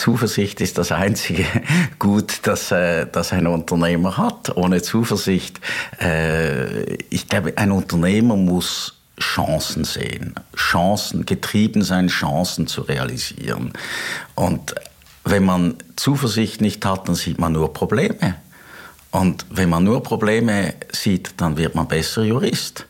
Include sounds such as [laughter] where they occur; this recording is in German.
Zuversicht ist das einzige [laughs] Gut, das, äh, das ein Unternehmer hat. Ohne Zuversicht, äh, ich glaube, ein Unternehmer muss Chancen sehen, Chancen, getrieben sein, Chancen zu realisieren. Und wenn man Zuversicht nicht hat, dann sieht man nur Probleme. Und wenn man nur Probleme sieht, dann wird man besser Jurist.